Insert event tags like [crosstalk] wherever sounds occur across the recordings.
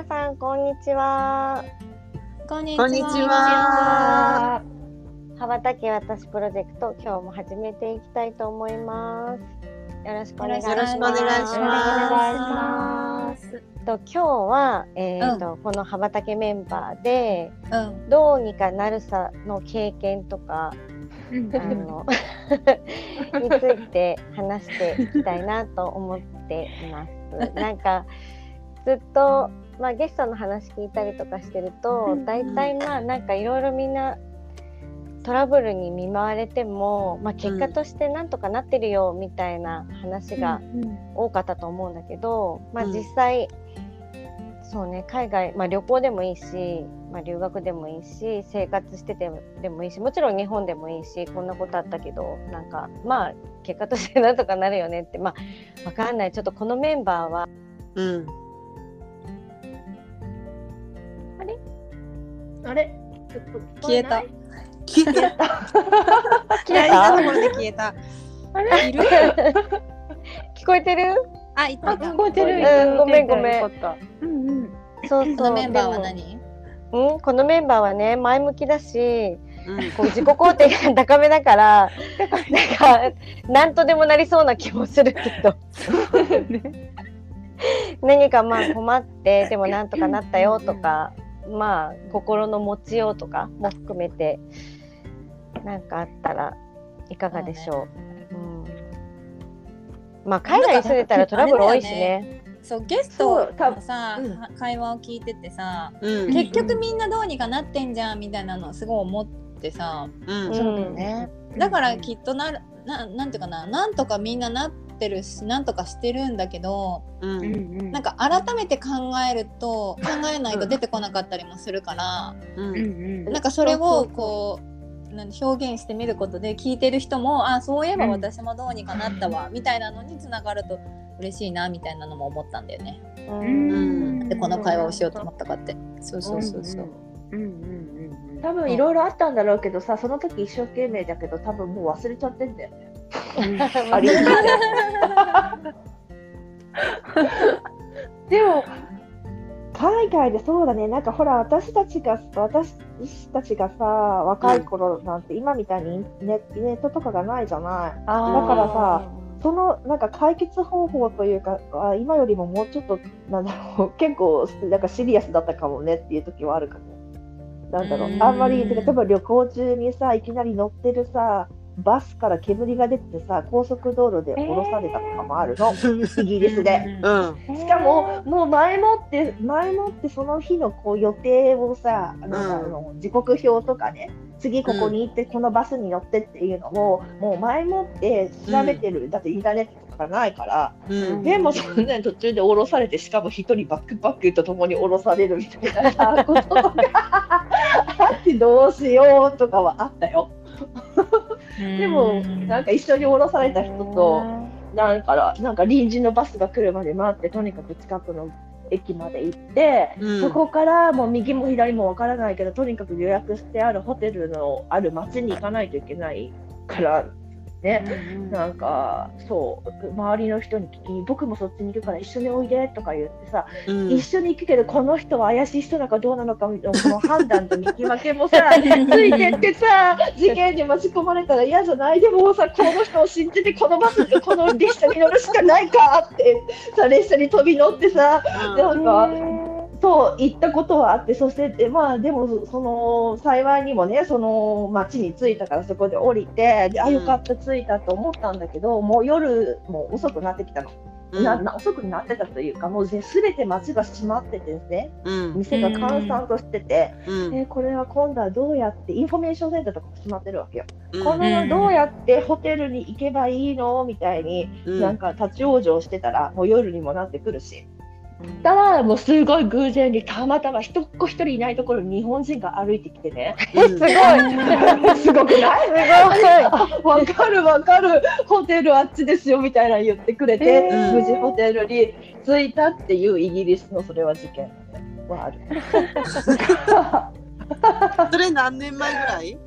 皆さんこんにちは。こんにこんにちは。羽ばたけ私プロジェクト今日も始めていきたいと思います。よろしくお願いします。よろしくお願いします。と今日はえっ、と、この羽ばたけメンバーでうんどうにかなるさの経験とかあの [laughs] について話していきたいなと思っています。なんかずっと、まあ、ゲストの話聞いたりとかしてると大体まあなんかいろいろみんなトラブルに見舞われても、まあ、結果としてなんとかなってるよみたいな話が多かったと思うんだけど、まあ、うん。実際、そうね海外、まあ、旅行でもいいし、まあ、留学でもいいし生活しててでもいいしもちろん日本でもいいしこんなことあったけどなんかまあ結果としてなんとかなるよねってまあわかんない。ちょっとこのメンバーはうん。あれ？消えた。消えた？消えた。ところで消えた。あれ？いる？[laughs] 聞こえてる？あいた。聞こえてる、うんごめんごめん。そうそう。このメンバーはで何もうんこのメンバーはね前向きだしうん。こう自己肯定感 [laughs] 高めだからなんか何とでもなりそうな気もするけど。[laughs] 何かまあ困ってでもなんとかなったよとかまあ心の持ちようとかも含めてなんかあったらいかがでしょう。うんまあ海外に住んでたらトラブル多いしね。そうゲストのさ、うんは会話を聞いててさ、うん。結局みんなどうにかなってんじゃんみたいなのすごい思ってさうん。そうだよね。だからきっとなるななんていうかななんとかみんななってるしなんとかしてるんだけどうん。うんなんか改めて考えると考えないと出てこなかったりもするから、うん。うんなんかそれをこう表現してみることで聞いてる人もあそういえば私もどうにかなったわ、みたいなのにつながると嬉しいなみたいなのも思ったんだよね。ううんんでこの会話をしようと思ったかって。そうそうそうそう。うんうんうんうん多分いろいろあったんだろうけどさその時一生懸命だけど多分もう忘れちゃってんだよね。ありすぎてでも海外でそうだね。なんかほら私たちが私たちがさ若い頃なんて今みたいにネネットとかがないじゃない。だからさそのなんか解決方法というかあ今よりももうちょっとなんだろう。[laughs] 結構なんかシリアスだったかもねっていう時はあるかも。なんだろう。うん。あんまり例えば旅行中にさいきなり乗ってるさバスから煙が出てさ高速道路で降ろされたとかもあるの、イギリスで。うん。しかももう前もって前もってその日のこう予定をさあの、うん時刻表とかね次ここに行ってこのバスに乗ってっていうのも、もう前もって調べてる、だってインターネットとかないから、うん。でもそんなに途中で降ろされてしかも一人バックパックとともに降ろされるみたいなさこととか [laughs] あってどうしようとかはあったよ。でもなんか一緒に降ろされた人となんかなんか臨時のバスが来るまで待ってとにかく近くの駅まで行って、うん。そこからもう右も左もわからないけどとにかく予約してあるホテルのある町に行かないといけないからね、なんかそう周りの人に聞き僕もそっちに行くから一緒においでとか言ってさ、うん。一緒に行くけどこの人は怪しい人なのかどうなのかみたいな [laughs] この判断と見極めもさついてってさ事件に巻き込まれたら嫌じゃないでもさこの人を信じてこのバスこの列車に乗るしかないかってさ列車に飛び乗ってさなんかそう行ったことはあってそしてでまあでもその幸いにもねその町に着いたからそこで降りてであよかった着いたと思ったんだけどもう夜もう遅くなってきたの。うん。なな遅くなってたというかもうすべて街が閉まっててですねうん。店が閑散としてて、うん。えこれは今度はどうやってインフォメーションセンターとかも閉まってるわけよ、うんこのどうやってホテルに行けばいいの？みたいに、うんなんか立ち往生してたらもう夜にもなってくるしたらもうすごい偶然にたまたま一っ子一人いないところに日本人が歩いてきてね。うん。すごい？すごくない。すわかるわかる。ホテルあっちですよみたいなの言ってくれて、えー無事ホテルに着いたっていうイギリスのそれは事件。はある。[laughs] それ何年前ぐらい？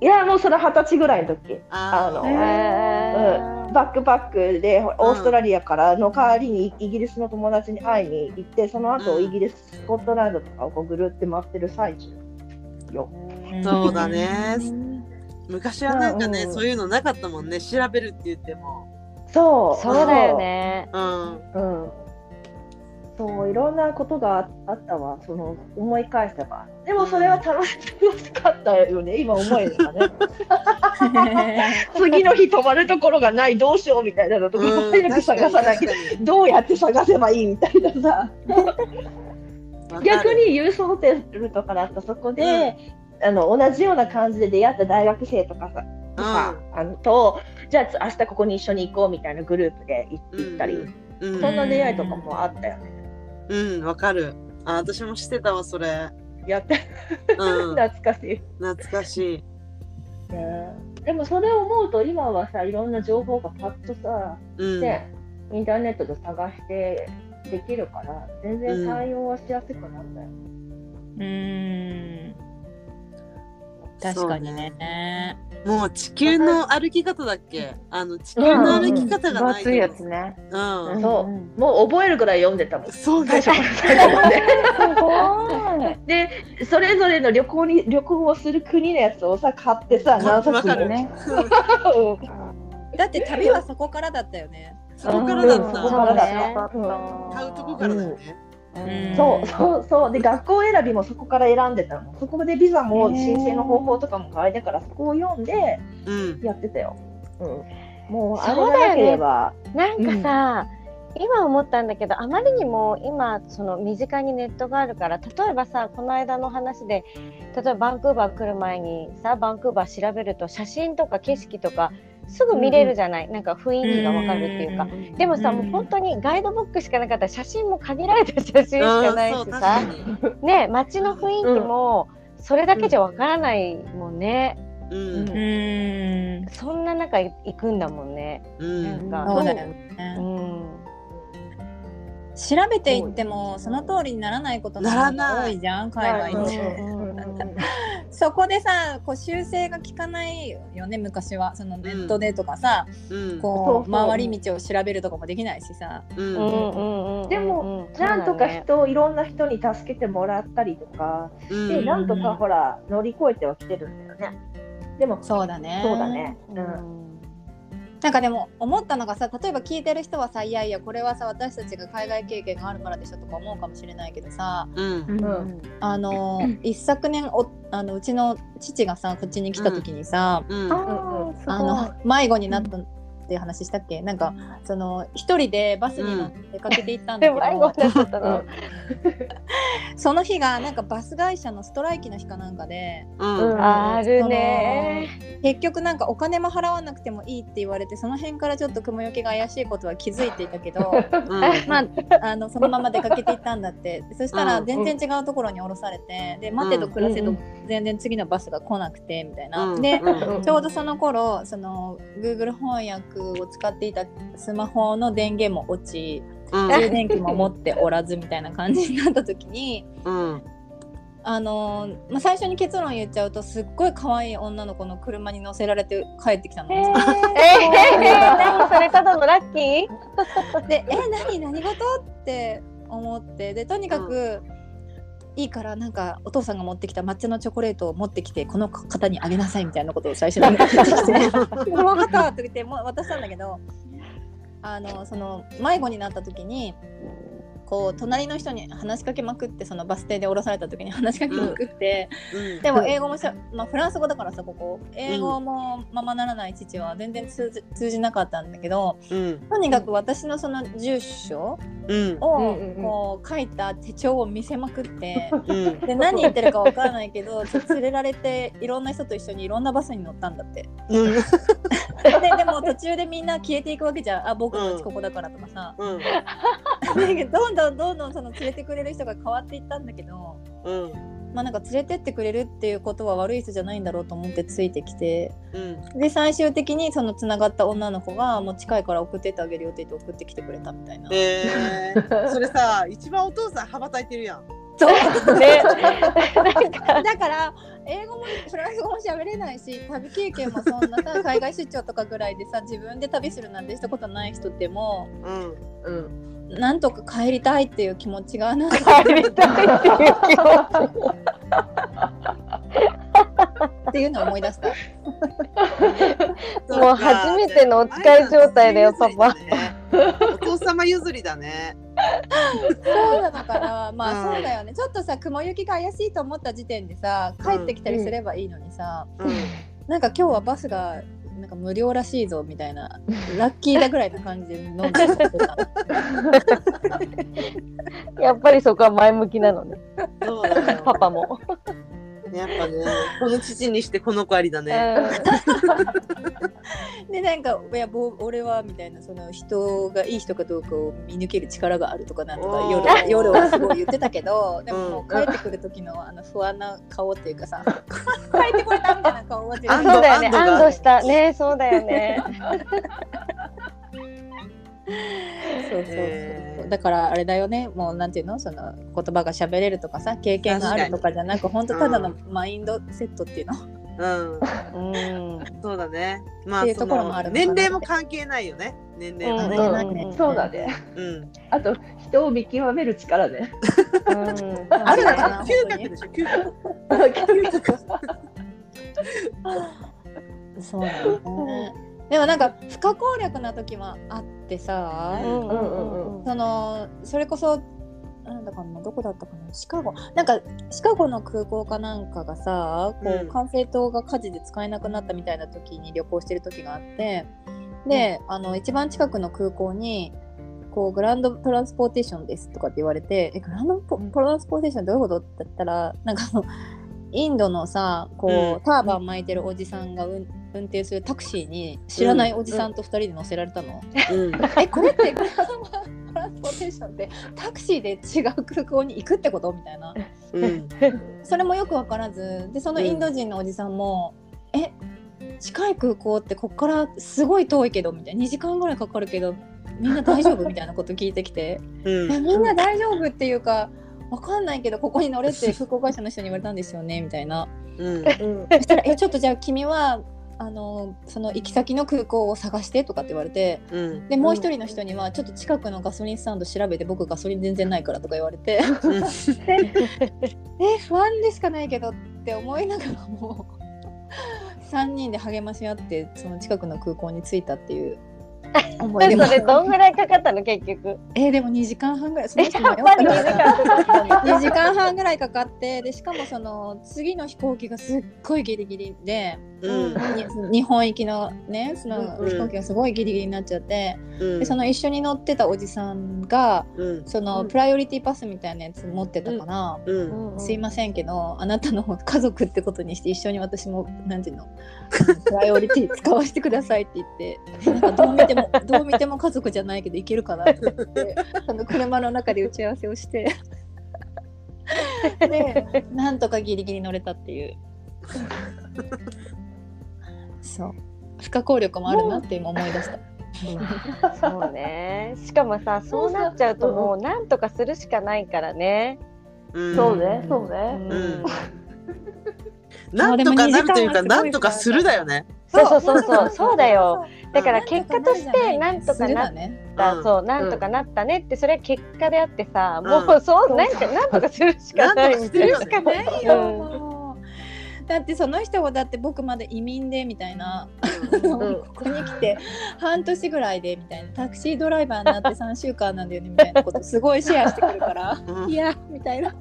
いやもうそれ二十歳ぐらいの時。あのごい。ー。へーバックパックでオーストラリアからの代わりにイギリスの友達に会いに行ってその後うんイギリススコットランドとかをこうぐるって回ってる最中よ。そうだね。[laughs] 昔はなんかね、うん。そういうのなかったもんね。調べるって言っても。そう。そうだよ。ね。うん。うん。そういろんなことがああったわ。その思い返せば。でもそれは楽しかったよね。今思えばね。[laughs] 次の日泊まるところがないどうしようみたいなのとかうん早く探さなきゃどうやって探せばいいみたいなさ。[laughs] に逆にユースホテルとかだとそこで、あの同じような感じで出会った大学生とかさ、とかあのとじゃあ明日ここに一緒に行こうみたいなグループで行行ったり、うん。うん。そんな出会いとかもあったよね。うんわかる。あ私もしてたわそれ。やってうん。懐かしい、懐かしい。ね。でもそれを思うと今はさいろんな情報がパッとさ、うん。ねインターネットで探してできるから全然対応はしやすくなったよ。うん確かにね。もう地球の歩き方だっけ？あの地球の歩き方がない分厚いやつね。うん、そう。うんもう覚えるぐらい読んでたもん。そうだよ最初から最後まで。すごい。でそれぞれの旅行に旅行をする国のやつをさ買ってさ何冊もわかるね。うん。だって旅はそこからだったよね。そこからだっうん。た、そこからだね。買うとこからだよね、うんそうそうそう。で学校選びもそこから選んでたの。そこでビザも申請の方法とかも書いてからそこを読んでうん。やってたよ、うん、もうあれそうだよね。がなければなん。かさ、今思ったんだけどあまりにも今その身近にネットがあるから例えばさこの間の話で例えばバンクーバー来る前にさバンクーバー調べると写真とか景色とかすぐ見れるじゃない、なんか雰囲気がわかるっていうか。でもさ、うん。もう本当にガイドブックしかなかったら写真も限られた写真しかないしさね街の雰囲気もそれだけじゃわからないもんね、うん。うん。そんな中行くんだもんね。うん。なんか。そうだようね。ん調べていってもその通りにならないことの方が多いじゃん海外ってうんそこでさこう修正が効かないよね昔は。そのネットでとかさ、うん。こそう回り道を調べるとかもできないしさ。でもなんとか人をいろんな人に助けてもらったりとかうん。でなんとかほら乗り越えてはきてるんだよね。でもそうだね。そうだね、ううんんなんかでも思ったのがさ例えば聞いてる人はさいやいやこれはさ私たちが海外経験があるからでしょとか思うかもしれないけどさうん。うん。あの一昨年おあのうちの父がさこっちに来た時にさ、うん。あの迷子になったっていう話したっけ？なんかその一人でバスに出かけていったんだでけど。その日がなんかバス会社のストライキの日かなんかで。うん。うん。あるね。結局なんかお金も払わなくてもいいって言われてその辺からちょっと雲行きが怪しいことは気づいていたけど [laughs] うん。まああのそのまま出かけていったんだって。そしたらうん。全然違うところに降ろされてで待てど暮らせど全然次のバスが来なくてみたいな。うん。でうん。ちょうどその頃その Google 翻訳を使っていたスマホの電源も落ちうん充電器も持っておらずみたいな感じになった時にうんあのーまあ、最初に結論言っちゃうとすっごい可愛い女の子の車に乗せられて帰ってきたの。えー、何それただのラッキー？で「え何何事?」って思ってでとにかく、いいからなんかお父さんが持ってきた抹茶のチョコレートを持ってきてこの方にあげなさいみたいなことを最初に [laughs] 言ってきて「分かった」って言って渡したんだけどあのその迷子になった時にこう隣の人に話しかけまくってそのバス停で降ろされた時に話しかけまくって、うん。でも英語もしゃ、まあ、フランス語だからさここ英語もままならない父は全然通じ通じなかったんだけどうん。とにかく私のその住所うんをこう書いた手帳を見せまくって。うん。で何言ってるかわからないけど [laughs] ちょっと連れられていろんな人と一緒にいろんなバスに乗ったんだって。うん。ででも途中でみんな消えていくわけじゃん。あ僕の家ここだからとかさ、うん。[laughs] どんどんどんどんその連れてくれる人が変わっていったんだけどうんまあなんか連れてってくれるっていうことは悪い人じゃないんだろうと思ってついてきて。うん。で最終的にそのつながった女の子がもう近いから送ってってあげるよって言って送ってきてくれたみたいな。えー、それさ一番お父さん羽ばたいてるやん。そう。ねだから英語もフランス語も喋れないし旅経験もそんなさ海外出張とかぐらいでさ自分で旅するなんてしたことない人でもうん。うん。なんとか帰りたいっていう気持ちがなんか。帰りたいっていう気持ちっていうのを思い出した。もう初めてのお使い状態だよパパ。お父様譲りだね。そうなのかな。まあうん。そうだよね。ちょっとさ雲行きが怪しいと思った時点でさ帰ってきたりすればいいのにさ、うん。なんか今日はバスがなんか無料らしいぞみたいなラッキーだぐらいな感じで飲んでた [laughs] やっぱりそこは前向きなのねそうだよ。パパも。やっぱね、この父にしてこの子ありだうね。ん。[laughs] でなんかいやぼ俺はみたいなその人がいい人かどうかを見抜ける力があるとかなんとか夜夜はすごい言ってたけど [laughs] でもも帰ってくる時のあの不安な顔っていうかさ [laughs] 帰ってこれたみたいな顔はあ安そうだよね。安堵が。安堵した。ねそうだよね。そうそうそうだからあれだよね。もうなんていうの？その言葉が喋れるとかさ経験があるとかじゃなく本当ただのマインドセットっていうの、うん、うん。そうだね。まあっていうそところもあるのかな年齢も関係ないよね。年齢もね。うんうん。そうだね。うん。あと人を見極める力ね。うん。あるのかな？嗅覚でしょ？嗅覚。[laughs] [laughs] そうだよねでもなんか不可抗力な時もあってさ、うんうんうんうん。そのそれこそなんだかなどこだったかなシカゴ。なんかシカゴの空港かなんかがさこう管制塔が火事で使えなくなったみたいな時に旅行してる時があってで、あの一番近くの空港にこうグランドトランスポーテーションですとかって言われてえグランドポトランスポーテーションどういうことって言ったらなんかインドのさこう、うん。ターバン巻いてるおじさんが運運転するタクシーに知らないおじさんと2人で乗せられたの？うん。えこれってグランドトランスポーテーションって？タクシーで違う空港に行くってこと？みたいな。うん。それもよく分からず。でそのインド人のおじさんも「え近い空港ってこっからすごい遠いけど」みたいな。2時間ぐらいかかるけどみんな大丈夫？みたいなこと聞いてきて。うん「えみんな大丈夫っていうか分かんないけどここに乗れって空港会社の人に言われたんですよね」みたいな。うん。うん。そしたら「えちょっとじゃあ君はあのその行き先の空港を探して」とかって言われて。うん。でもう一人の人にはちょっと近くのガソリンスタンド調べて僕ガソリン全然ないからとか言われて。え不安でしかないけどって思いながらも3人で励まし合ってその近くの空港に着いたっていう思い出もそれどんぐらいかかったの結局？[laughs] えでも2時間半ぐらいその人やっぱり2時間かかった2時間半ぐらいかかってでしかもその次の飛行機がすっごいギリギリで、うん。に日本行きのねそのうん飛行機がすごいギリギリになっちゃって、うん。でその一緒に乗ってたおじさんがうん。そのうんプライオリティパスみたいなやつ持ってたから、うん。すいませんけどあなたの家族ってことにして一緒に私もなんていうの？[laughs] プライオリティ使わせてくださいって言ってなんかどう見てもどう見ても家族じゃないけどいけるかなって言ってあの車の中で打ち合わせをしてでなんとかギリギリ乗れたっていうそう不可抗力もあるなって今思い出した。そうね。しかもさそうなっちゃうともうなんとかするしかないからね。うん。そうね、そううね。んなんとかなるというか、なんとかするだよね。そう。そうそうそう。[laughs] そうだよ。だから結果としてなんとかなっ。た、うんそうなんとかなったねってそれは結果であってさ、うん。もうそうなんかなんとかするしかないみたいな。だってその人はだって僕まだ移民でみたいな、うん。ここに来て半年ぐらいでみたいな。タクシードライバーになって3週間なんだよねみたいなことすごいシェアしてくるから。うん。いやみたいな。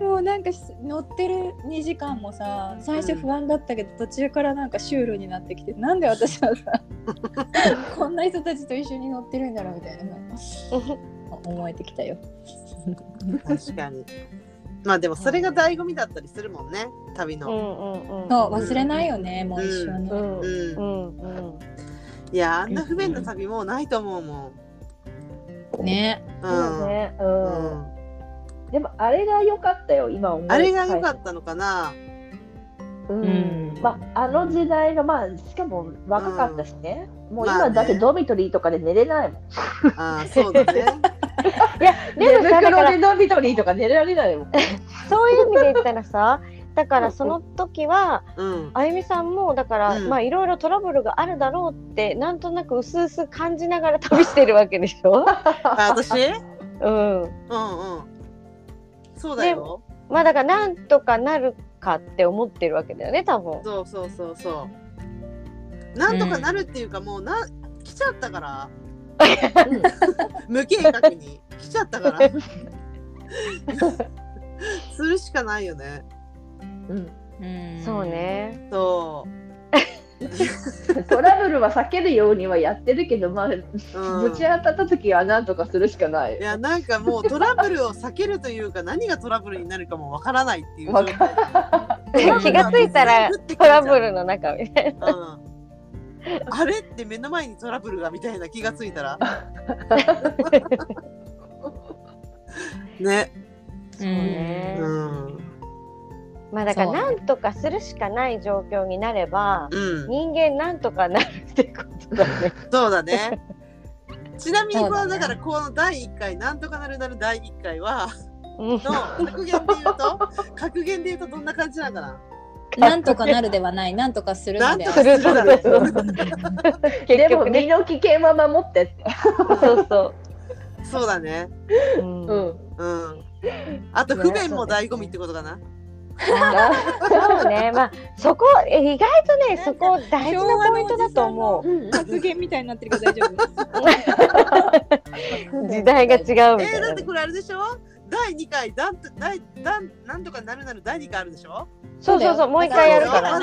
もうなんかし乗ってる2時間もさ最初不安だったけど、途中からなんかシュールになってきてなんで私はさ [laughs] こんな人たちと一緒に乗ってるんだろうみたいな [laughs] 思えてきたよ。確かに。まあでもそれが醍醐味だったりするもんね、旅の。うんうんうん。そう忘れないよね、もう一生ね。うんうんうんうん。いやあんな不便な旅もうないと思うもん。ねう。んね。う。うんんでもあれが良かったよ今思いあれが良かったのかな？ううん。ん、まああの時代がまあしかも若かったしね、もうまあね今だってドミトリーとかで寝れないもん、ああそうだね。[laughs] いやでもだからドミトリーとか寝られないもん。[laughs] そういう意味で言ったらさだからその時はうん。あゆみさんもだから、うん。まあいろいろトラブルがあるだろうってなんとなくうすうす感じながら旅してるわけでしょ、[laughs] あ私？うん、うんうん。そうだよ。まあだからなんとかなるかって思ってるわけだよね多分。そうそうそうそう。なんとかなるっていうか、もうな来ちゃったから。[laughs] 無計画に来ちゃったから。[laughs] するしかないよね。うん、うんそうね。そトラブルは避けるようにはやってるけどまあう。うん。ぶち。当たった時はなんとかするしかない。いやなんかもうトラブルを避けるというか何がトラブルになるかもわからないっていう [laughs] 気がついたらトラブルの中みたいな。うん、あれって目の前にトラブルがみたいな気がついたら。[laughs] ね。うそうん。ねうんまあだからそうなんとかするしかない状況になればうん。人間なんとかなるってことだね。[laughs] そうだね。[laughs] ちなみにこのだからこの第1回なんとかなるなる第1回はうん。の格言で言うと [laughs] 格言で言うとどんな感じなのかな？なんとかなるではない。なんとかするのであなんとかるするだねそう結でも局ね身の危険は守って。って、そうそそうだね。う。うん。うん、うん。あと不便も醍醐味ってことかな？そうね、まあそこえ意外とねそこ大事なポイントだと思う。うん発言みたいになってるけど大丈夫 [laughs] 時代が違うみえたー、いなだって。これあれでしょ？第2回だんと第だんなんとかなるなる第2回あるでしょ？そうそうそうもう一回やるから。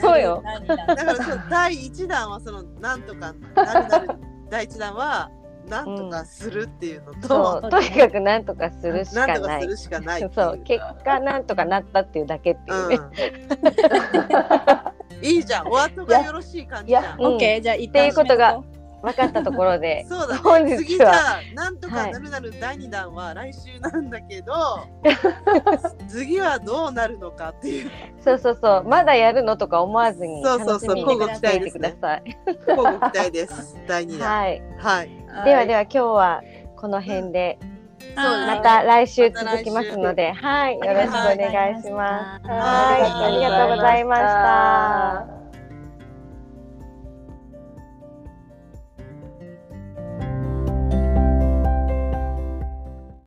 そうよ。だから第1弾はそのなんとかなるなる第1弾はなんとかするっていうのと、そうとにかくなんとかするしかない。とかするしかないっていう。そう結果なんとかなったっていうだけっていうね。うん、[laughs] いいじゃん。終わっとがよろしい感じじゃいやんうん。オッケーじゃあ一っていう旦ことが締めとこ分かったところで。[laughs] そうだ。ね本日は。次じゃあなんとかなるなる第2弾は来週なんだけど、次はどうなるのかっていう。そうそうそう。まだやるのとか思わずにそうそうそう。楽しみに交互期待していてくですねださい。交互期待です。第2弾。はい。はい、うではでは今日はこの辺で。はいまた来週続きますので、はい、よろしくお願いします。はい。ありがとうございました。